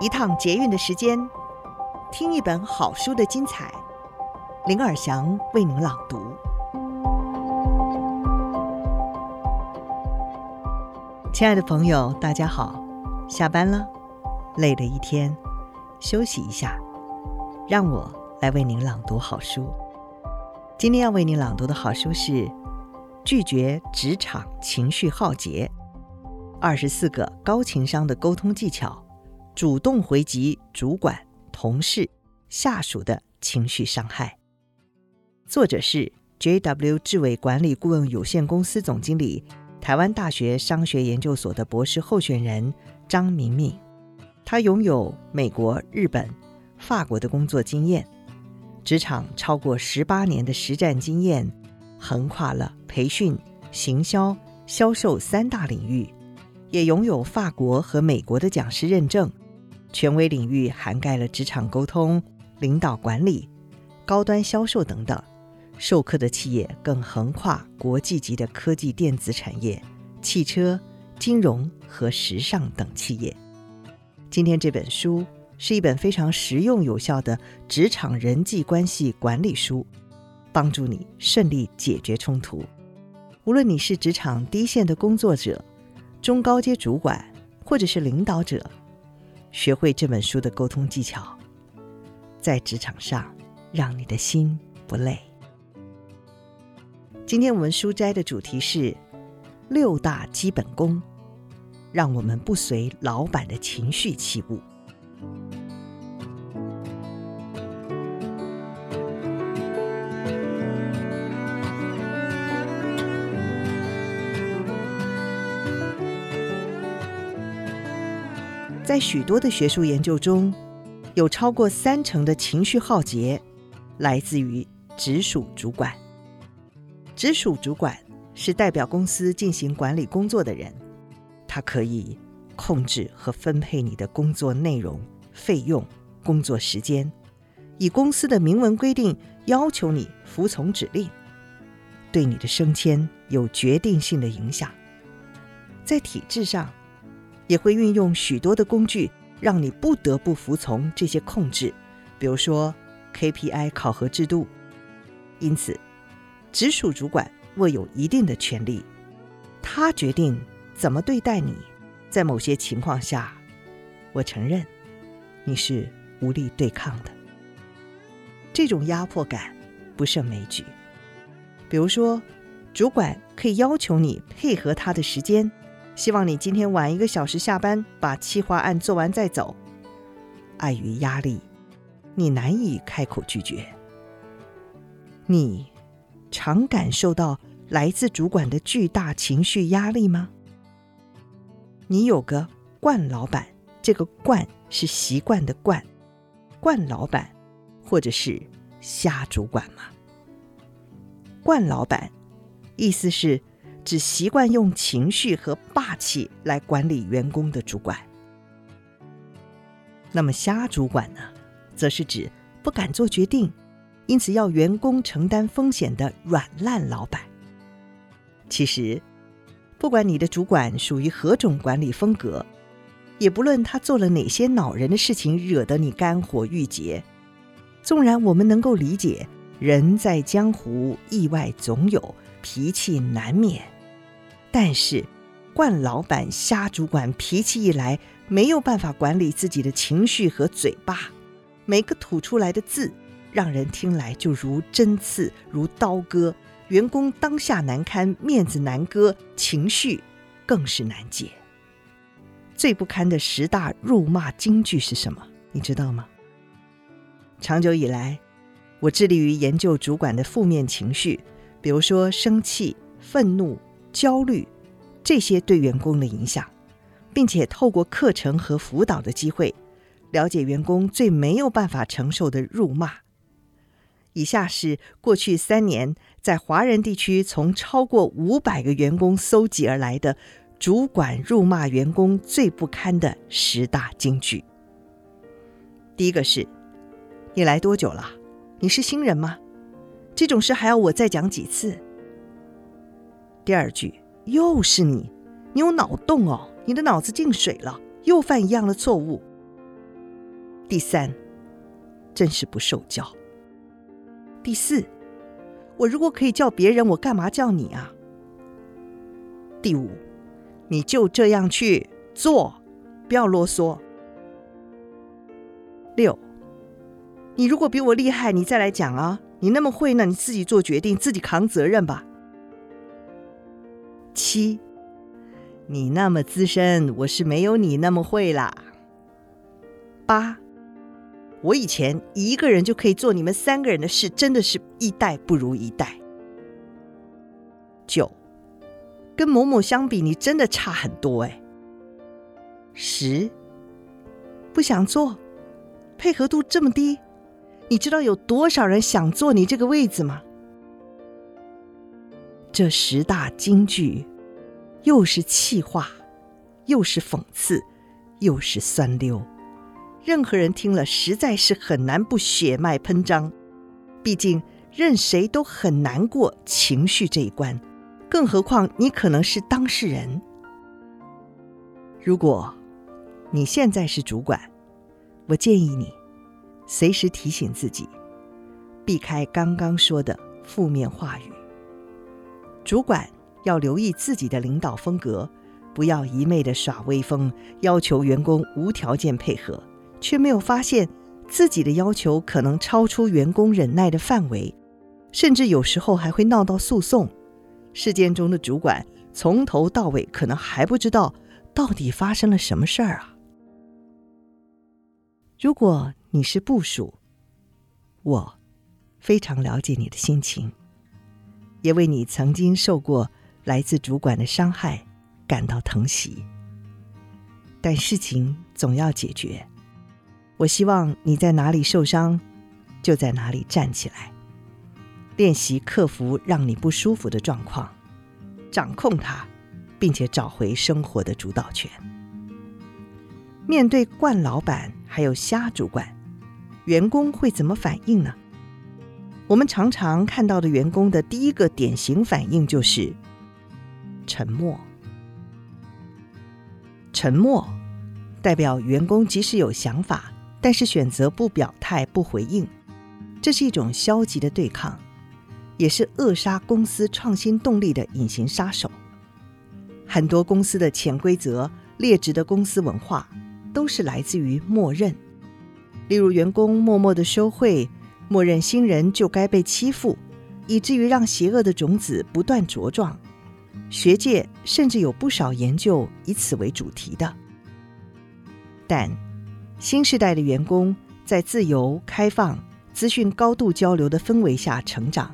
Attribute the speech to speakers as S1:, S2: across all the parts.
S1: 一趟捷运的时间，听一本好书的精彩。林尔祥为您朗读。亲爱的朋友，大家好，下班了，累了一天，休息一下，让我来为您朗读好书。今天要为您朗读的好书是《拒绝职场情绪浩劫》，二十四个高情商的沟通技巧。主动回击主管、同事、下属的情绪伤害。作者是 JW 智伟管理顾问有限公司总经理、台湾大学商学研究所的博士候选人张明敏。他拥有美国、日本、法国的工作经验，职场超过十八年的实战经验，横跨了培训、行销、销售三大领域，也拥有法国和美国的讲师认证。权威领域涵盖了职场沟通、领导管理、高端销售等等，授课的企业更横跨国际级的科技电子产业、汽车、金融和时尚等企业。今天这本书是一本非常实用有效的职场人际关系管理书，帮助你顺利解决冲突。无论你是职场低线的工作者、中高阶主管，或者是领导者。学会这本书的沟通技巧，在职场上让你的心不累。今天我们书斋的主题是六大基本功，让我们不随老板的情绪起舞。在许多的学术研究中，有超过三成的情绪浩劫来自于直属主管。直属主管是代表公司进行管理工作的人，他可以控制和分配你的工作内容、费用、工作时间，以公司的明文规定要求你服从指令，对你的升迁有决定性的影响。在体制上，也会运用许多的工具，让你不得不服从这些控制，比如说 KPI 考核制度。因此，直属主管握有一定的权力，他决定怎么对待你。在某些情况下，我承认你是无力对抗的。这种压迫感不胜枚举。比如说，主管可以要求你配合他的时间。希望你今天晚一个小时下班，把企划案做完再走。碍于压力，你难以开口拒绝。你常感受到来自主管的巨大情绪压力吗？你有个惯老板，这个“惯”是习惯的“惯”，惯老板或者是瞎主管吗？惯老板，意思是。只习惯用情绪和霸气来管理员工的主管。那么瞎主管呢，则是指不敢做决定，因此要员工承担风险的软烂老板。其实，不管你的主管属于何种管理风格，也不论他做了哪些恼人的事情，惹得你肝火郁结，纵然我们能够理解，人在江湖，意外总有，脾气难免。但是，惯老板、瞎主管脾气一来，没有办法管理自己的情绪和嘴巴，每个吐出来的字，让人听来就如针刺、如刀割，员工当下难堪，面子难割，情绪更是难解。最不堪的十大辱骂金句是什么？你知道吗？长久以来，我致力于研究主管的负面情绪，比如说生气、愤怒。焦虑，这些对员工的影响，并且透过课程和辅导的机会，了解员工最没有办法承受的辱骂。以下是过去三年在华人地区从超过五百个员工搜集而来的主管辱骂员工最不堪的十大金句。第一个是：你来多久了？你是新人吗？这种事还要我再讲几次？第二句又是你，你有脑洞哦，你的脑子进水了，又犯一样的错误。第三，真是不受教。第四，我如果可以叫别人，我干嘛叫你啊？第五，你就这样去做，不要啰嗦。六，你如果比我厉害，你再来讲啊！你那么会呢，你自己做决定，自己扛责任吧。七，你那么资深，我是没有你那么会啦。八。我以前一个人就可以做你们三个人的事，真的是一代不如一代。九，跟某某相比，你真的差很多哎。十，不想做，配合度这么低，你知道有多少人想坐你这个位子吗？这十大金句，又是气话，又是讽刺，又是酸溜。任何人听了，实在是很难不血脉喷张。毕竟，任谁都很难过情绪这一关，更何况你可能是当事人。如果你现在是主管，我建议你随时提醒自己，避开刚刚说的负面话语。主管要留意自己的领导风格，不要一味的耍威风，要求员工无条件配合。却没有发现自己的要求可能超出员工忍耐的范围，甚至有时候还会闹到诉讼。事件中的主管从头到尾可能还不知道到底发生了什么事儿啊！如果你是部属，我非常了解你的心情，也为你曾经受过来自主管的伤害感到疼惜。但事情总要解决。我希望你在哪里受伤，就在哪里站起来，练习克服让你不舒服的状况，掌控它，并且找回生活的主导权。面对惯老板还有瞎主管，员工会怎么反应呢？我们常常看到的员工的第一个典型反应就是沉默。沉默代表员工即使有想法。但是选择不表态、不回应，这是一种消极的对抗，也是扼杀公司创新动力的隐形杀手。很多公司的潜规则、劣质的公司文化，都是来自于默认。例如，员工默默的收贿，默认新人就该被欺负，以至于让邪恶的种子不断茁壮。学界甚至有不少研究以此为主题的，但。新时代的员工在自由、开放、资讯高度交流的氛围下成长。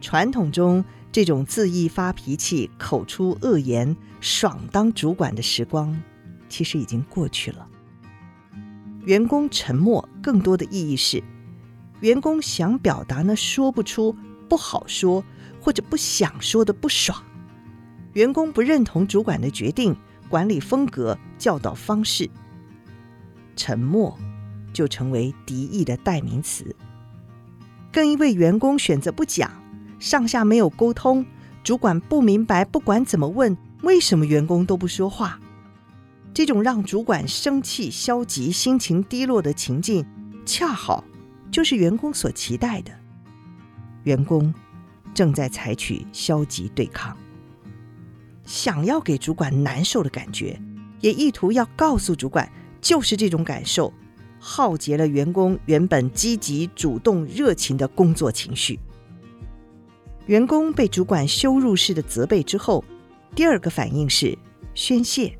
S1: 传统中这种恣意发脾气、口出恶言、爽当主管的时光，其实已经过去了。员工沉默更多的意义是，员工想表达呢，说不出，不好说，或者不想说的不爽。员工不认同主管的决定、管理风格、教导方式。沉默就成为敌意的代名词，更因为员工选择不讲，上下没有沟通，主管不明白，不管怎么问，为什么员工都不说话？这种让主管生气、消极、心情低落的情境，恰好就是员工所期待的。员工正在采取消极对抗，想要给主管难受的感觉，也意图要告诉主管。就是这种感受，耗竭了员工原本积极、主动、热情的工作情绪。员工被主管羞辱式的责备之后，第二个反应是宣泄。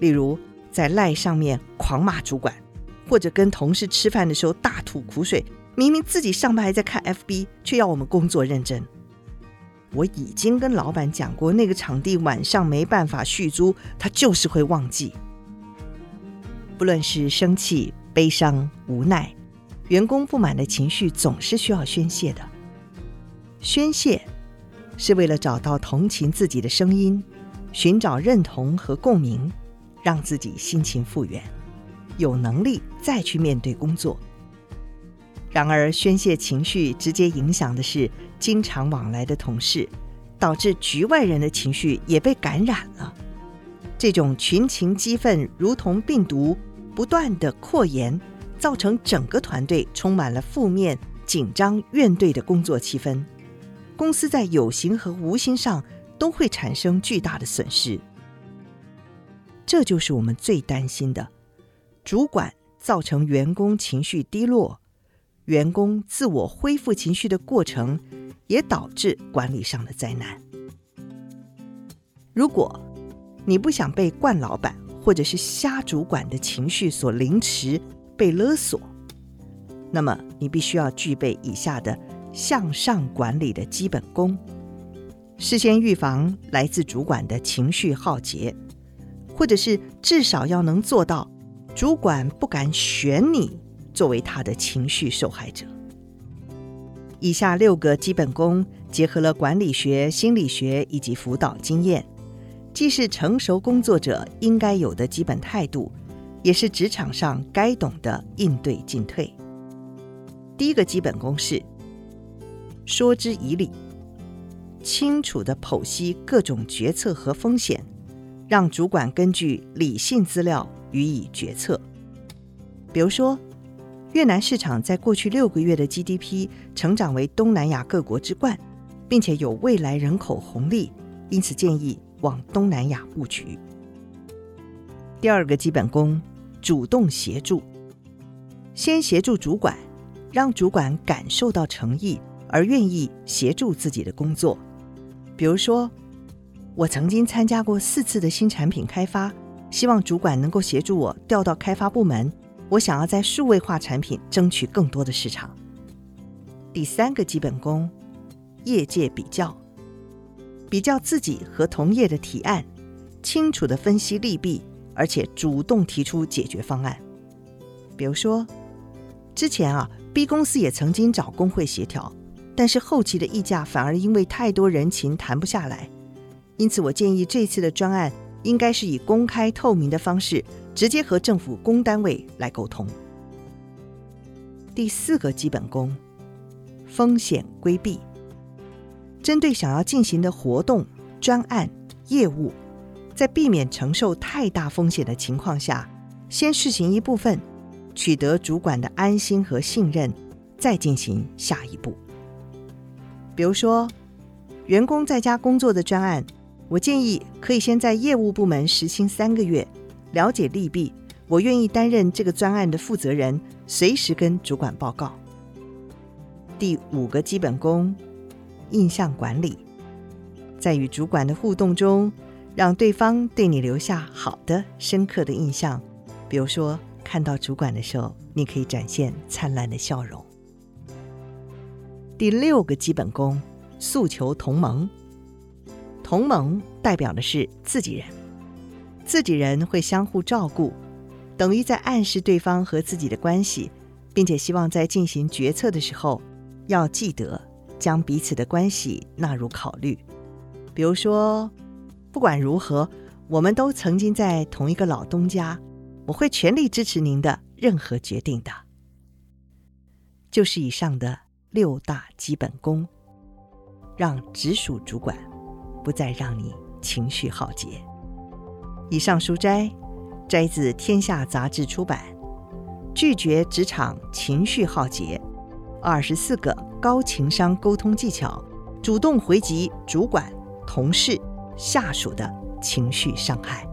S1: 例如，在赖上面狂骂主管，或者跟同事吃饭的时候大吐苦水，明明自己上班还在看 FB，却要我们工作认真。我已经跟老板讲过，那个场地晚上没办法续租，他就是会忘记。不论是生气、悲伤、无奈，员工不满的情绪总是需要宣泄的。宣泄是为了找到同情自己的声音，寻找认同和共鸣，让自己心情复原，有能力再去面对工作。然而，宣泄情绪直接影响的是经常往来的同事，导致局外人的情绪也被感染了。这种群情激愤如同病毒，不断的扩延，造成整个团队充满了负面、紧张、怨怼的工作气氛。公司在有形和无形上都会产生巨大的损失。这就是我们最担心的：主管造成员工情绪低落，员工自我恢复情绪的过程，也导致管理上的灾难。如果你不想被惯老板或者是瞎主管的情绪所凌迟、被勒索，那么你必须要具备以下的向上管理的基本功：事先预防来自主管的情绪耗竭，或者是至少要能做到主管不敢选你作为他的情绪受害者。以下六个基本功结合了管理学、心理学以及辅导经验。既是成熟工作者应该有的基本态度，也是职场上该懂的应对进退。第一个基本功是说之以理，清楚地剖析各种决策和风险，让主管根据理性资料予以决策。比如说，越南市场在过去六个月的 GDP 成长为东南亚各国之冠，并且有未来人口红利，因此建议。往东南亚布局。第二个基本功，主动协助，先协助主管，让主管感受到诚意而愿意协助自己的工作。比如说，我曾经参加过四次的新产品开发，希望主管能够协助我调到开发部门。我想要在数位化产品争取更多的市场。第三个基本功，业界比较。比较自己和同业的提案，清楚地分析利弊，而且主动提出解决方案。比如说，之前啊，B 公司也曾经找工会协调，但是后期的议价反而因为太多人情谈不下来。因此，我建议这次的专案应该是以公开透明的方式，直接和政府公单位来沟通。第四个基本功，风险规避。针对想要进行的活动、专案、业务，在避免承受太大风险的情况下，先试行一部分，取得主管的安心和信任，再进行下一步。比如说，员工在家工作的专案，我建议可以先在业务部门实行三个月，了解利弊。我愿意担任这个专案的负责人，随时跟主管报告。第五个基本功。印象管理，在与主管的互动中，让对方对你留下好的、深刻的印象。比如说，看到主管的时候，你可以展现灿烂的笑容。第六个基本功：诉求同盟。同盟代表的是自己人，自己人会相互照顾，等于在暗示对方和自己的关系，并且希望在进行决策的时候要记得。将彼此的关系纳入考虑，比如说，不管如何，我们都曾经在同一个老东家，我会全力支持您的任何决定的。就是以上的六大基本功，让直属主管不再让你情绪耗竭。以上书摘摘自《天下杂志》出版，《拒绝职场情绪耗竭》。二十四个高情商沟通技巧，主动回击主管、同事、下属的情绪伤害。